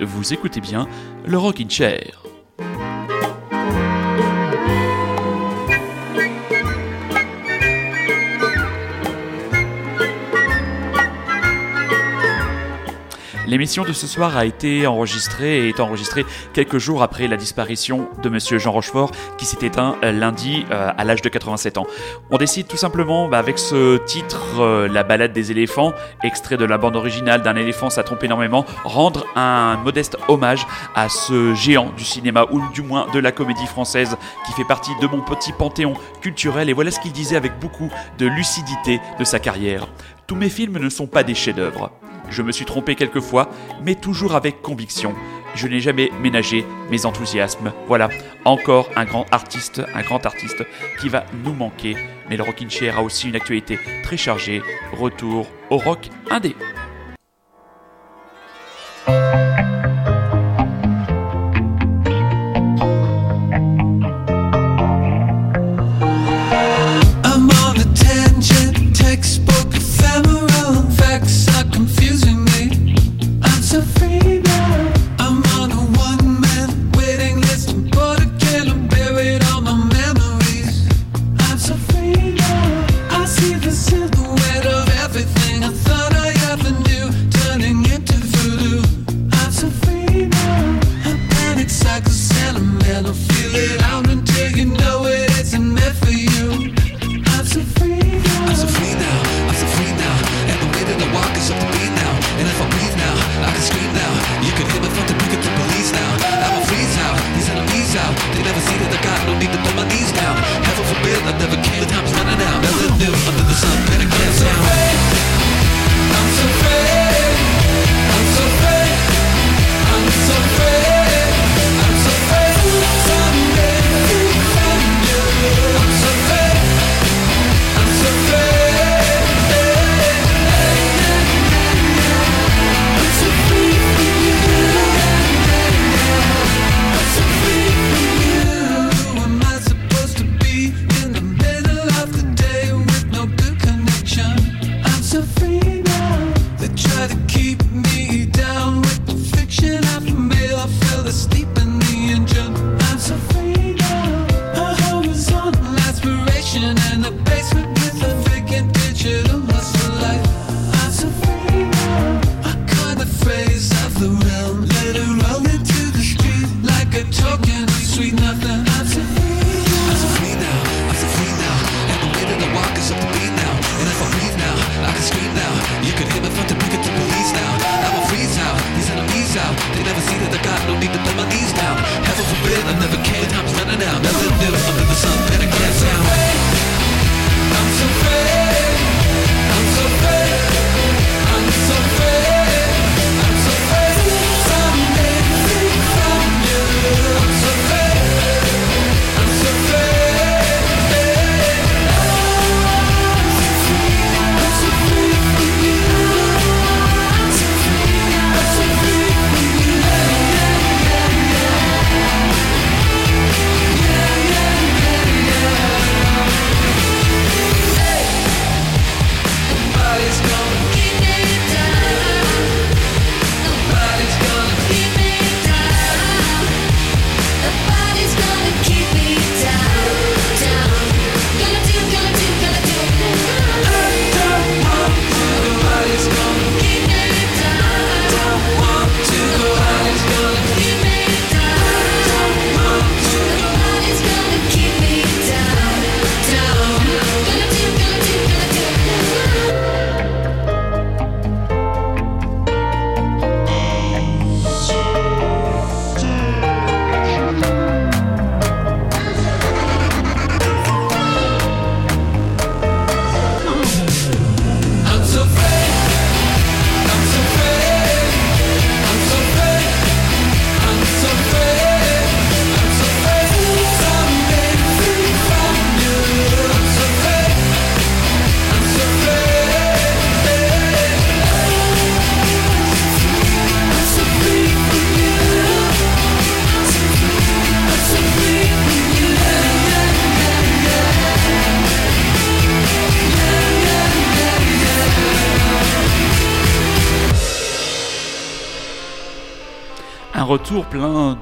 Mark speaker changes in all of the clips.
Speaker 1: Vous écoutez bien le Rockin' Chair. L'émission de ce soir a été enregistrée et est enregistrée quelques jours après la disparition de monsieur Jean Rochefort qui s'est éteint euh, lundi euh, à l'âge de 87 ans. On décide tout simplement bah, avec ce titre euh, La balade des éléphants, extrait de la bande originale d'un éléphant ça trompe énormément, rendre un modeste hommage à ce géant du cinéma ou du moins de la comédie française qui fait partie de mon petit panthéon culturel et voilà ce qu'il disait avec beaucoup de lucidité de sa carrière. Tous mes films ne sont pas des chefs-d'œuvre. Je me suis trompé quelquefois, mais toujours avec conviction. Je n'ai jamais ménagé mes enthousiasmes. Voilà, encore un grand artiste, un grand artiste qui va nous manquer. Mais le Rockin' Chair a aussi une actualité très chargée. Retour au rock indé.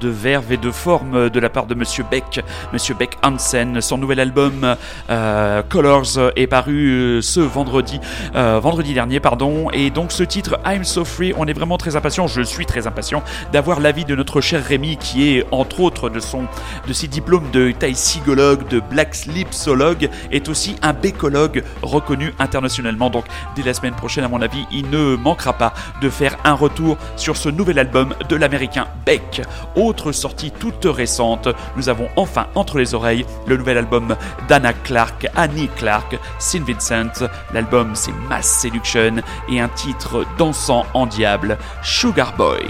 Speaker 2: De verve et de forme de la part de Monsieur Beck, Monsieur Beck Hansen. Son nouvel album euh, Colors est paru ce vendredi, vendredi dernier, pardon. Et donc ce titre I'm So Free, on est vraiment très impatient. Je suis très impatient d'avoir l'avis de notre cher Rémi, qui est entre autres de son de ses diplômes de taïsigologue, de black slipsologue, est aussi un bécologue reconnu internationalement. Donc dès la semaine prochaine, à mon avis, il ne manquera pas de faire un retour sur ce nouvel album de l'américain Beck. Autre sortie toute récente, nous avons enfin entre les oreilles le nouvel album d'Anna Clark, Annie Clark, St. Vincent. L'album c'est Mass Seduction et un titre dansant en diable, Sugar Boy.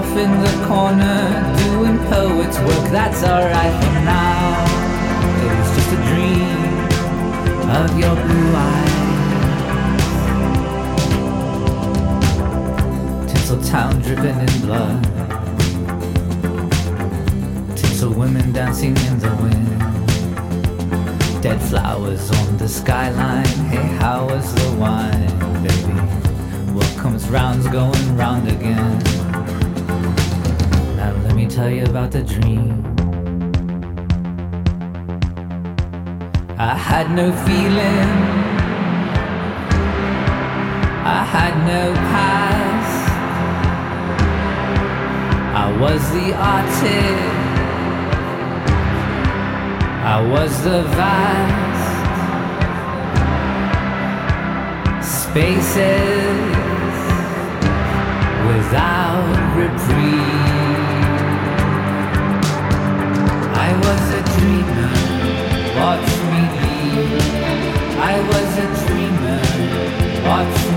Speaker 3: Off in the corner, doing poet's work, that's alright for now. It was just a dream of your blue eyes. Tinsel town dripping in blood Tinsel women dancing in the wind. Dead flowers on the skyline. Hey, how was the wine, baby? What comes round's going round again. Me tell you about the dream. I had no feeling. I had no past. I was the artist. I was the vast spaces without reprieve. Dreamer, watch me leave. I was a dreamer, watch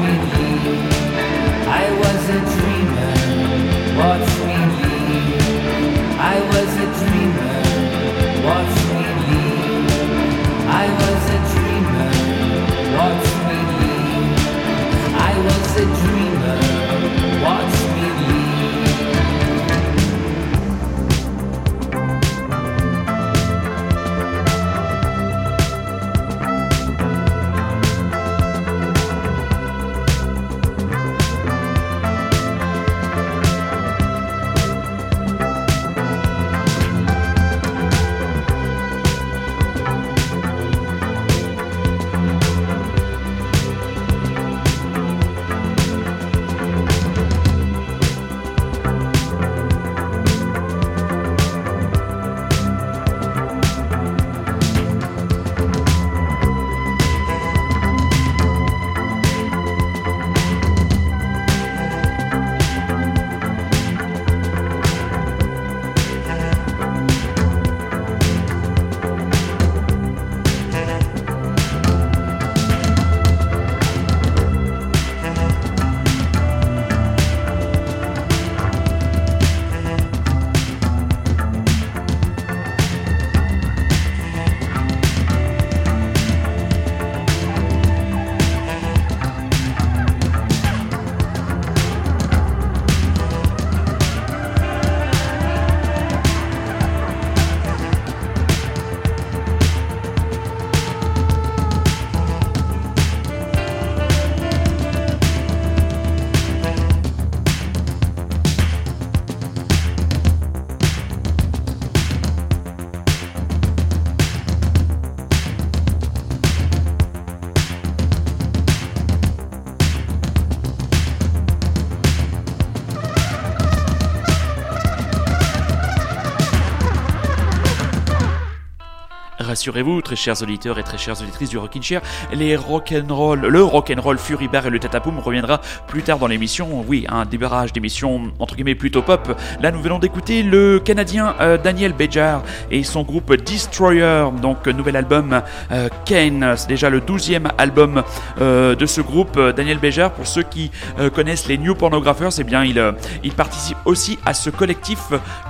Speaker 2: rassurez-vous, très chers auditeurs et très chères auditrices du Rockin' Chair, les rock'n'roll, le rock'n'roll Fury Bar et le Tatapoum reviendra plus tard dans l'émission. Oui, un débarrage d'émission entre guillemets plutôt pop. Là, nous venons d'écouter le Canadien euh, Daniel Bejar et son groupe Destroyer, donc nouvel album euh, Kane. C'est déjà le 12e album euh, de ce groupe. Daniel Bejar, pour ceux qui connaissent les New Pornographers, eh bien, il, il participe aussi à ce collectif,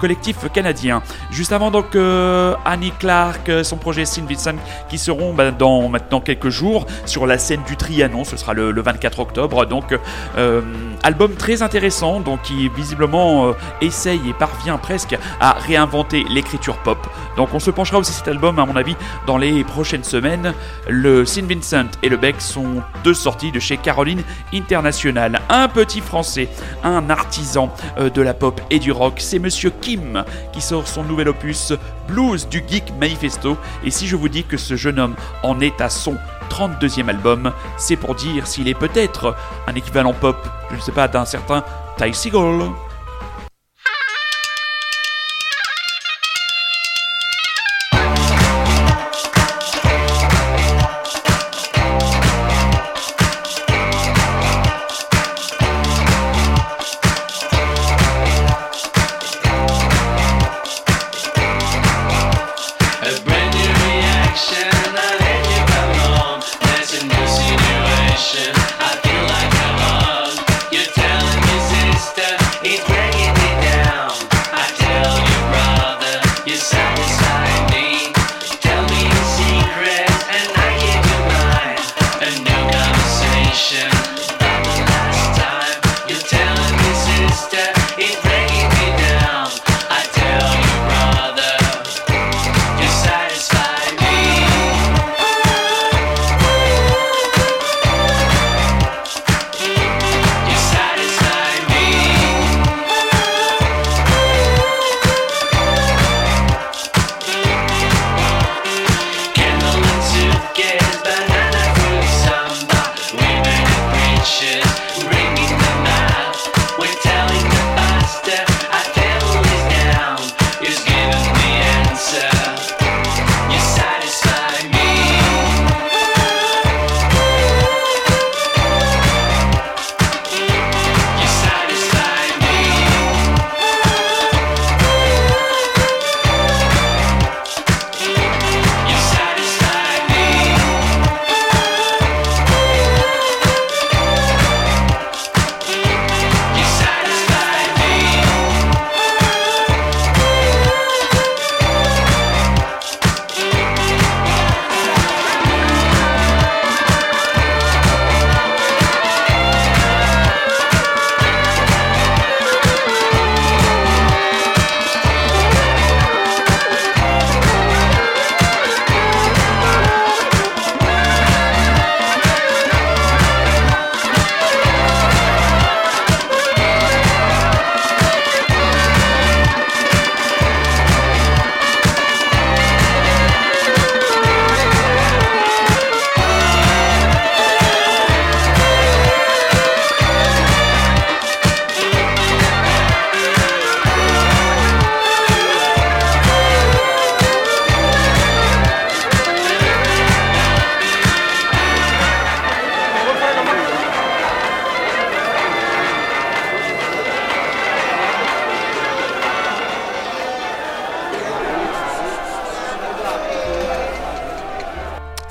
Speaker 2: collectif canadien. Juste avant, donc, Annie Clark, son projet Sin Vincent qui seront bah, dans maintenant quelques jours sur la scène du Trianon. Ce sera le, 24 octobre. Donc, euh, album très intéressant, donc qui visiblement euh, essaye et parvient presque à réinventer l'écriture pop. Donc, on se penchera aussi cet album, à mon avis, dans les prochaines semaines. Le Sin Vincent et le Beck sont deux sorties de chez Caroline International. Un petit français, un artisan euh, de la pop et du rock, c'est Monsieur Kim qui sort son nouvel opus Blues du Geek Manifesto. Et si je vous dis que ce jeune homme en est à son 32e album, c'est pour dire s'il est peut-être un équivalent pop, je ne sais pas, d'un certain Ty Seagull.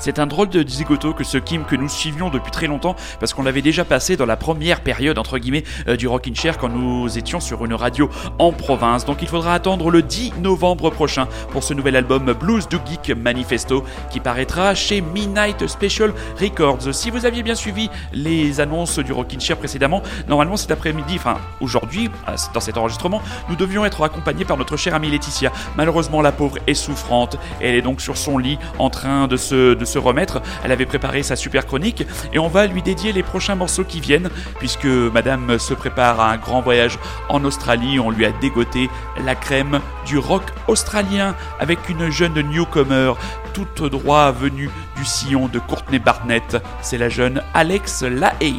Speaker 2: C'est un drôle de zigoto que ce Kim que nous suivions depuis très longtemps parce qu'on l'avait déjà passé dans la première période entre guillemets euh, du Rockin' Chair quand nous étions sur une radio en province. Donc il faudra attendre le 10 novembre prochain pour ce nouvel album Blues du Geek Manifesto qui paraîtra chez Midnight Special Records. Si vous aviez bien suivi les annonces du Rockin' Chair précédemment, normalement cet après-midi, enfin aujourd'hui, euh, dans cet enregistrement, nous devions être accompagnés par notre chère amie Laetitia. Malheureusement, la pauvre est souffrante. Elle est donc sur son lit en train de se, de se remettre. Elle avait préparé sa super chronique et on va lui dédier les prochains morceaux qui viennent puisque madame se prépare à un grand voyage en Australie. On lui a dégoté la crème du rock australien avec une jeune newcomer tout droit venue du sillon de Courtney Barnett. C'est la jeune Alex Lahey.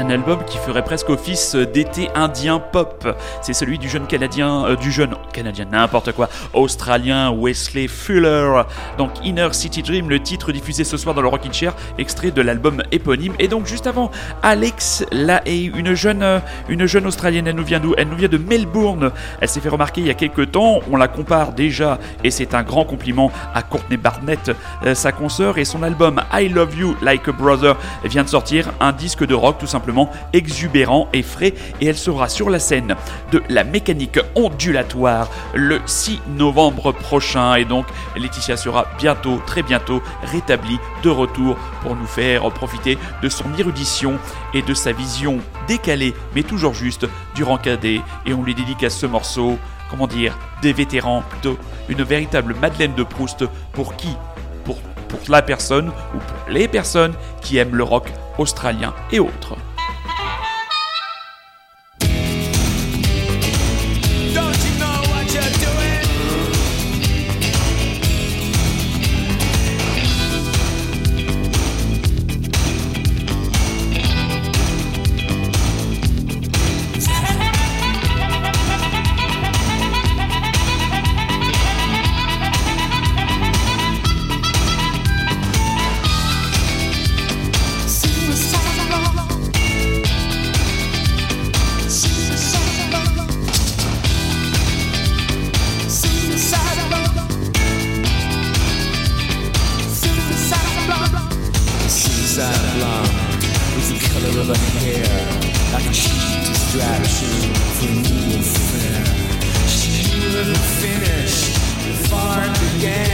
Speaker 2: Un album qui ferait presque office d'été indien pop. C'est celui du jeune canadien, euh, du jeune canadien, n'importe quoi, australien Wesley Fuller. Donc Inner City Dream, le titre diffusé ce soir dans le Rockin' Chair, extrait de l'album éponyme. Et donc juste avant, Alex Lahaye, une jeune, euh, une jeune australienne, elle nous vient d'où? Elle nous vient de Melbourne. Elle s'est fait remarquer il y a quelques temps. On la compare déjà, et c'est un grand compliment à Courtney Barnett, euh, sa consoeur, et son album I Love You Like a Brother vient de sortir un disque de rock tout simplement exubérant et frais, et elle sera sur la scène de la mécanique ondulatoire le 6 novembre prochain. Et donc, Laetitia sera bientôt, très bientôt, rétablie de retour pour nous faire profiter de son érudition et de sa vision décalée, mais toujours juste, du cadet. Et on lui dédicace ce morceau comment dire, des vétérans, plutôt une véritable Madeleine de Proust pour qui? Pour la personne ou pour les personnes qui aiment le rock australien et autres.
Speaker 4: finish the far began.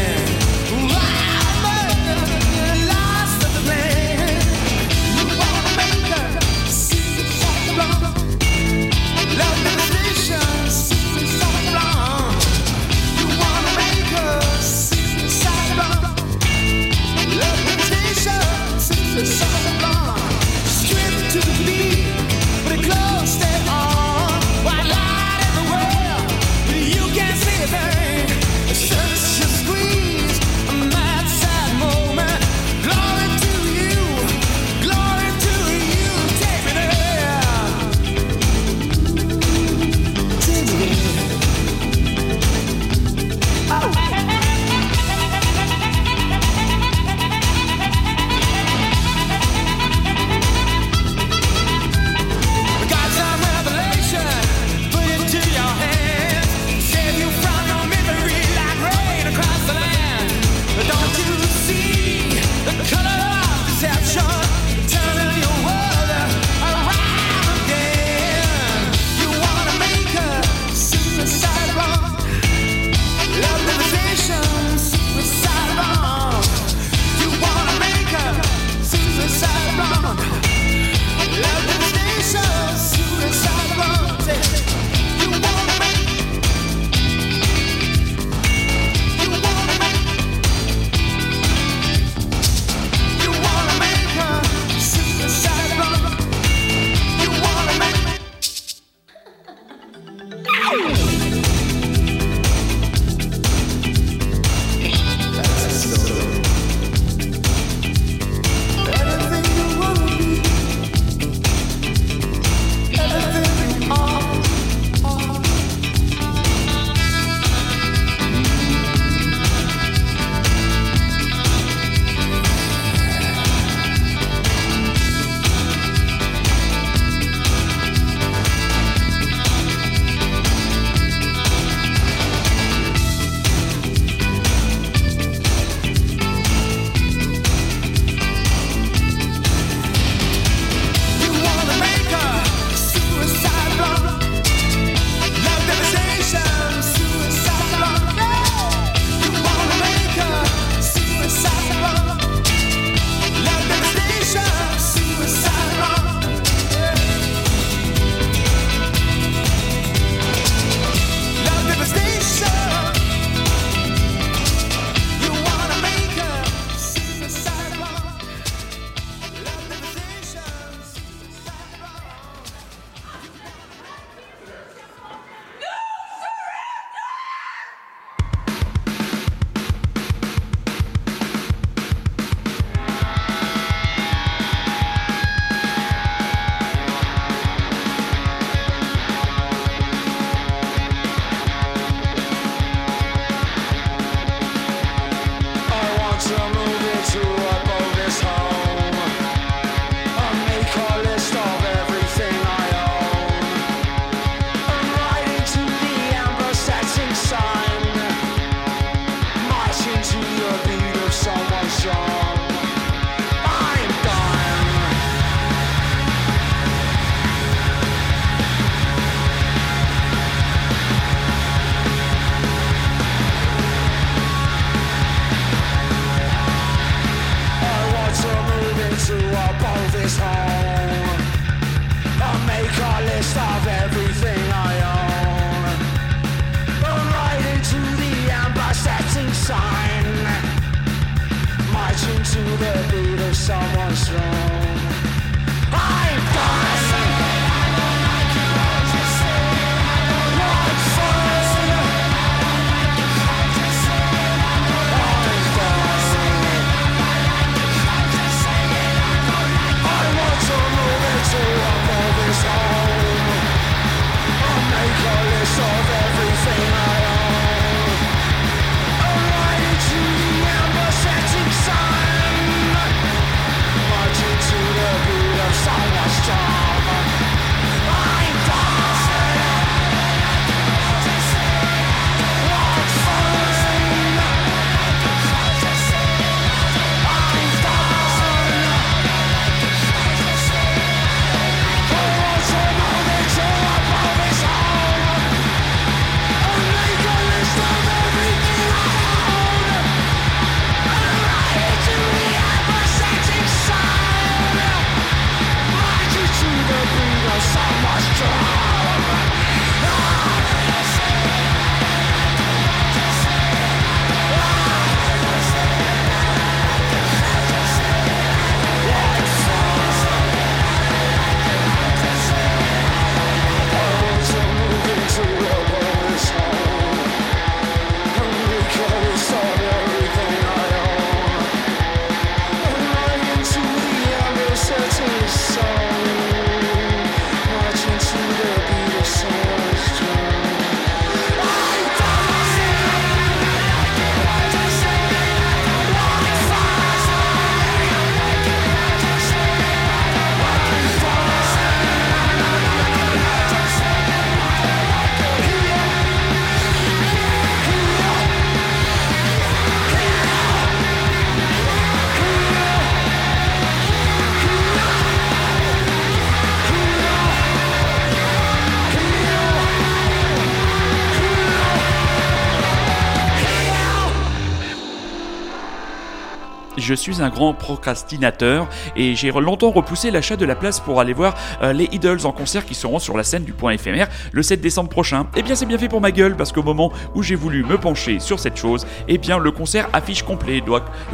Speaker 2: Je suis un grand procrastinateur et j'ai longtemps repoussé l'achat de la place pour aller voir euh, les Idols en concert qui seront sur la scène du point éphémère le 7 décembre prochain. Et eh bien c'est bien fait pour ma gueule parce qu'au moment où j'ai voulu me pencher sur cette chose, et eh bien le concert affiche complet. Et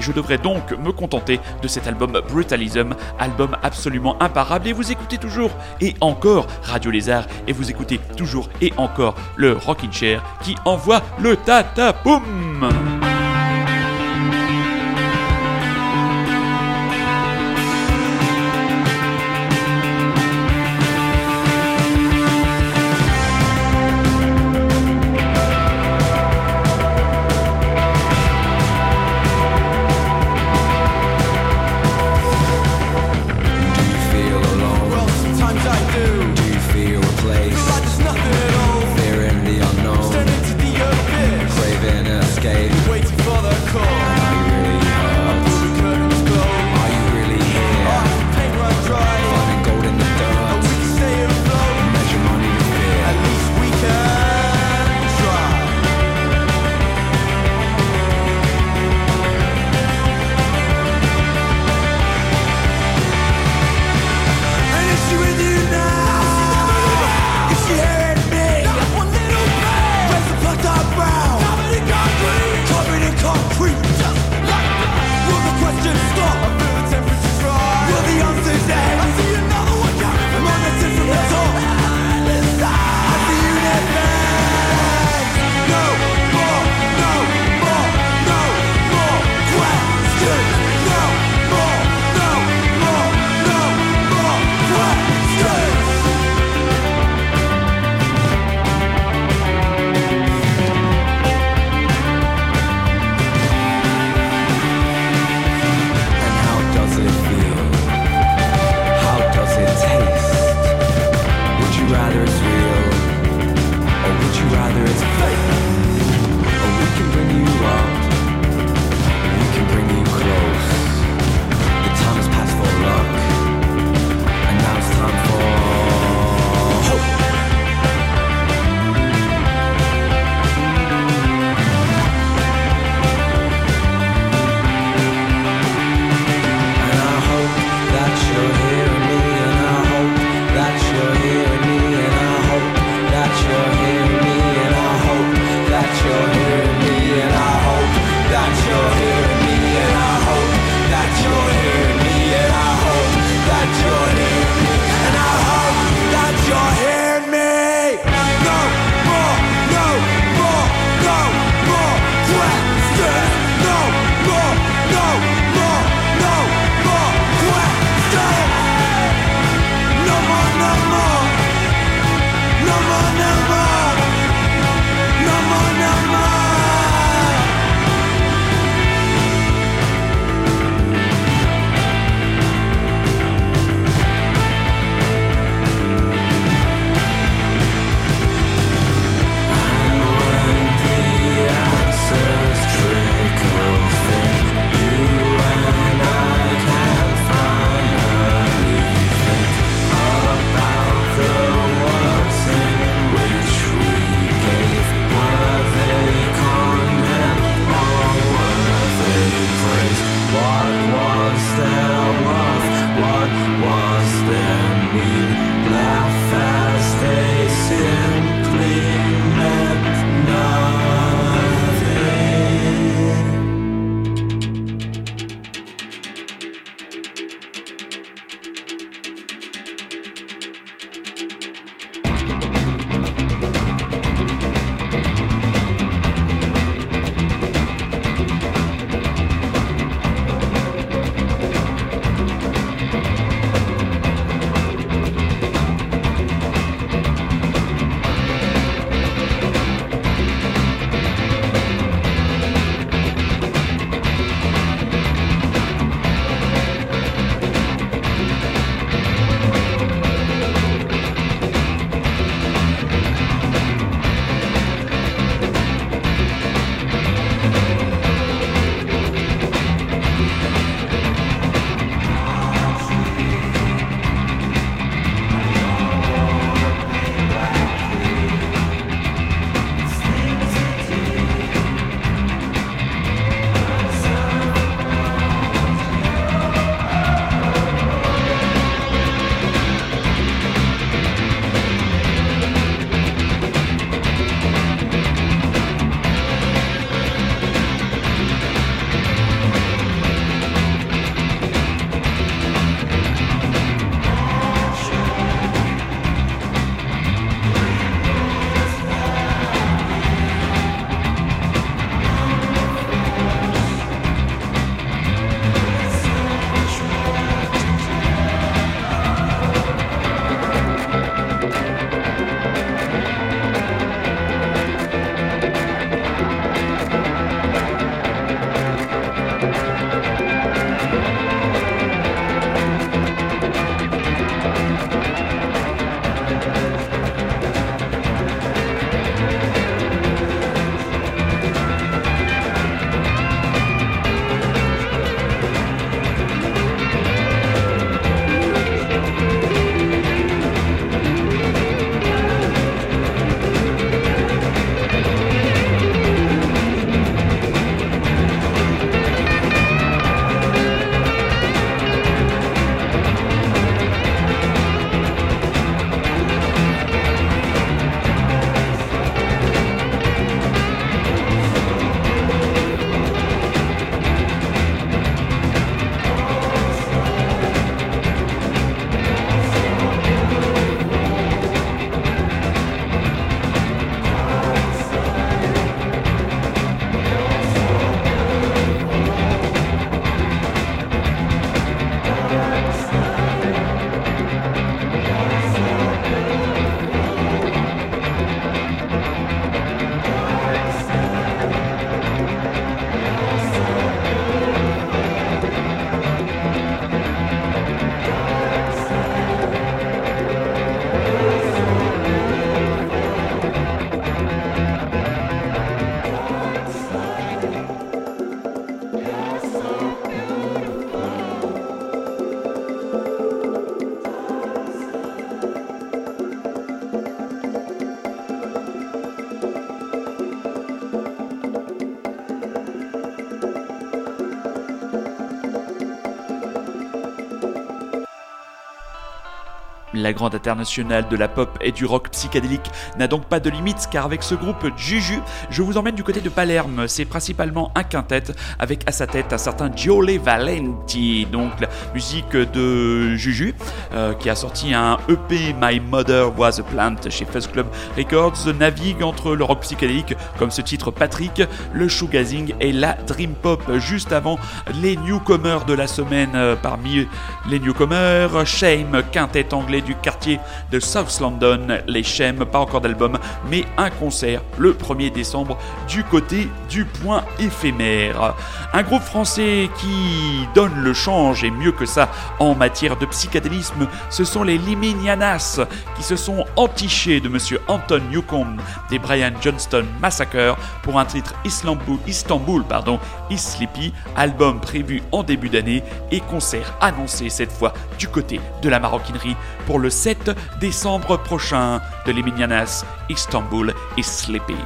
Speaker 2: je devrais donc me contenter de cet album Brutalism, album absolument imparable. Et vous écoutez toujours et encore Radio Lézard et vous écoutez toujours et encore le Rockin' Chair qui envoie le tata boum Grande internationale de la pop et du rock psychédélique n'a donc pas de limite car avec ce groupe Juju, je vous emmène du côté de Palerme. C'est principalement un quintet avec à sa tête un certain Giole Valenti, donc la musique de Juju, euh, qui a sorti un EP My Mother Was a Plant chez Fuzz Club Records, navigue entre le rock psychédélique comme ce titre Patrick, le shoegazing et la dream pop. Juste avant les newcomers de la semaine euh, parmi les newcomers, Shame, quintet anglais du quartier de South London, les Shame, pas encore d'album, mais un concert le 1er décembre du côté du point éphémère. Un groupe français qui donne le change et mieux que ça en matière de psychédélisme, ce sont les Liminianas qui se sont entichés de monsieur Anton Newcomb des Brian Johnston Massacre pour un titre Istanbul, Istanbul pardon, Is Sleepy, album prévu en début d'année et concert annoncé cette fois du côté de la maroquinerie pour le 7 décembre prochain de Liminianas Istanbul Is Sleepy.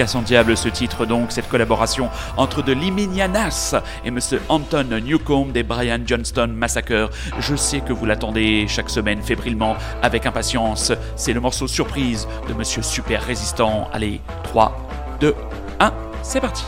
Speaker 2: Efficace en diable ce titre donc, cette collaboration entre de Liminianas et Monsieur Anton Newcomb des Brian Johnston Massacre. Je sais que vous l'attendez chaque semaine fébrilement avec impatience. C'est le morceau surprise de Monsieur Super Résistant. Allez, 3, 2, 1, c'est parti.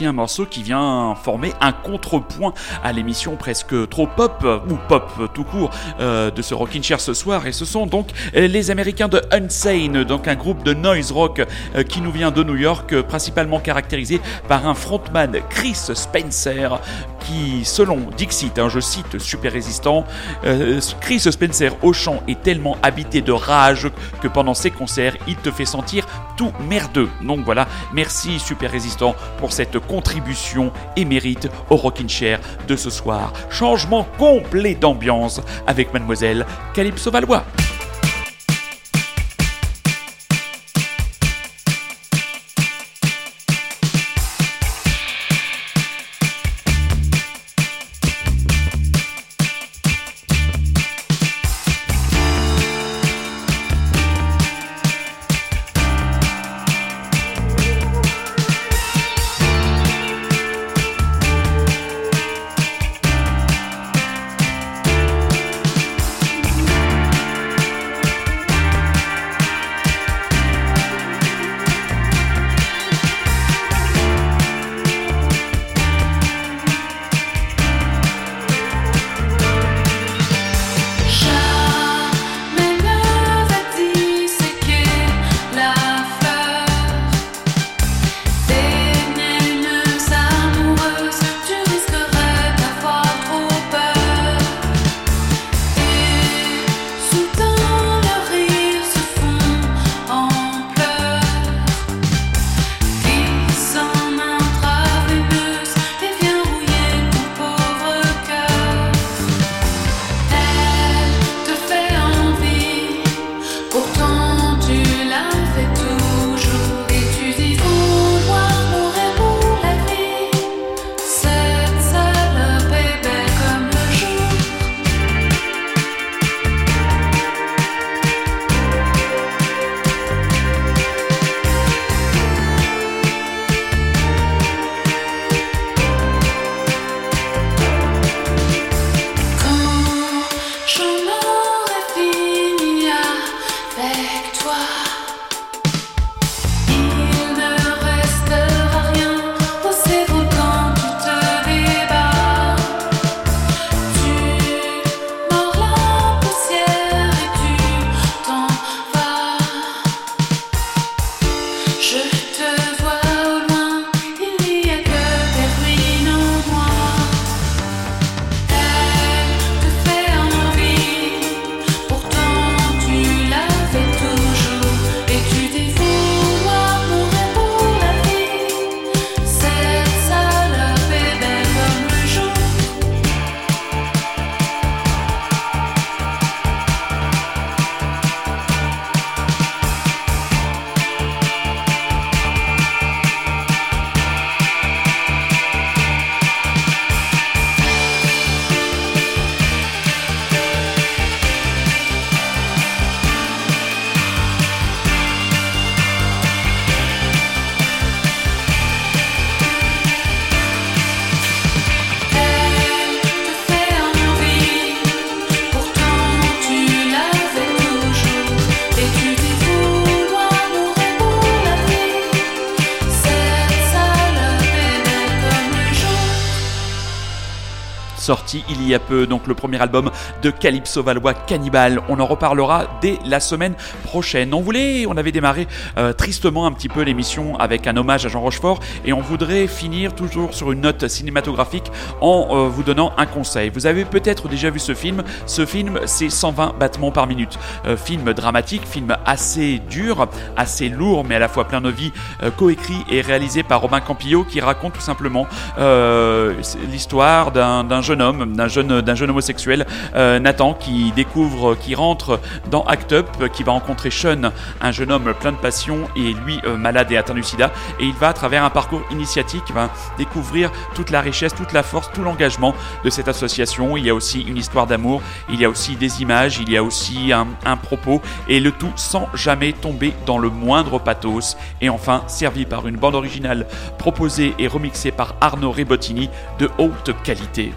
Speaker 2: Un morceau qui vient former un contrepoint à l'émission presque trop pop, ou pop tout court, euh, de ce Rockin' Chair ce soir. Et ce sont donc les Américains de Unsane, donc un groupe de noise rock euh, qui nous vient de New York, principalement caractérisé par un frontman Chris Spencer, qui, selon Dixit, hein, je cite Super Résistant, euh, Chris Spencer au chant est tellement habité de rage que pendant ses concerts, il te fait sentir tout merdeux. Donc voilà, merci Super Résistant pour cette contribution et mérite au Rockin' Chair de ce soir. Changement complet d'ambiance avec mademoiselle Calypso Valois. Sorti il y a peu, donc le premier album de Calypso Valois Cannibal. On en reparlera dès la semaine prochaine. On voulait, on avait démarré euh, tristement un petit peu l'émission avec un hommage à Jean Rochefort et on voudrait finir toujours sur une note cinématographique en euh, vous donnant un conseil. Vous avez peut-être déjà vu ce film. Ce film, c'est 120 battements par minute. Euh, film dramatique, film assez dur, assez lourd, mais à la fois plein de vie, coécrit et réalisé par Robin Campillo qui raconte tout simplement l'histoire d'un jeune homme, d'un jeune, d'un jeune homosexuel, Nathan, qui découvre, qui rentre dans Act Up, qui va rencontrer Sean, un jeune homme plein de passion et lui malade et atteint du sida. Et il va à travers un parcours initiatique va découvrir toute la richesse, toute la force, tout l'engagement de cette association. Il y a aussi une histoire d'amour, il y a aussi des images, il y a aussi un, un propos et le tout sans jamais tomber dans le moindre pathos. Et enfin, servi par une bande originale proposée et remixée par Arnaud Rebottini de haute qualité.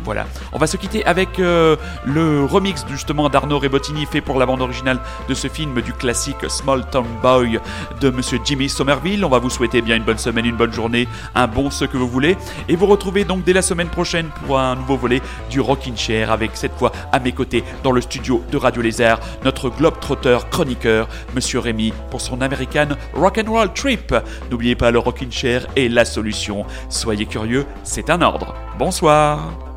Speaker 2: On va se quitter avec euh, le remix justement d'Arnaud Rebottini fait pour la bande originale de ce film du classique Small Town Boy de Monsieur Jimmy Somerville. On va vous souhaiter bien une bonne semaine, une bonne journée, un bon ce que vous voulez. Et vous retrouvez donc dès la semaine prochaine pour un nouveau volet du Rockin' Chair avec cette fois à mes côtés dans le studio de Radio Lézard notre globe-trotter chroniqueur, Monsieur Rémi, pour son American Rock'n'Roll Trip. N'oubliez pas le Rockin' Chair est la solution. Soyez curieux, c'est un ordre. Bonsoir.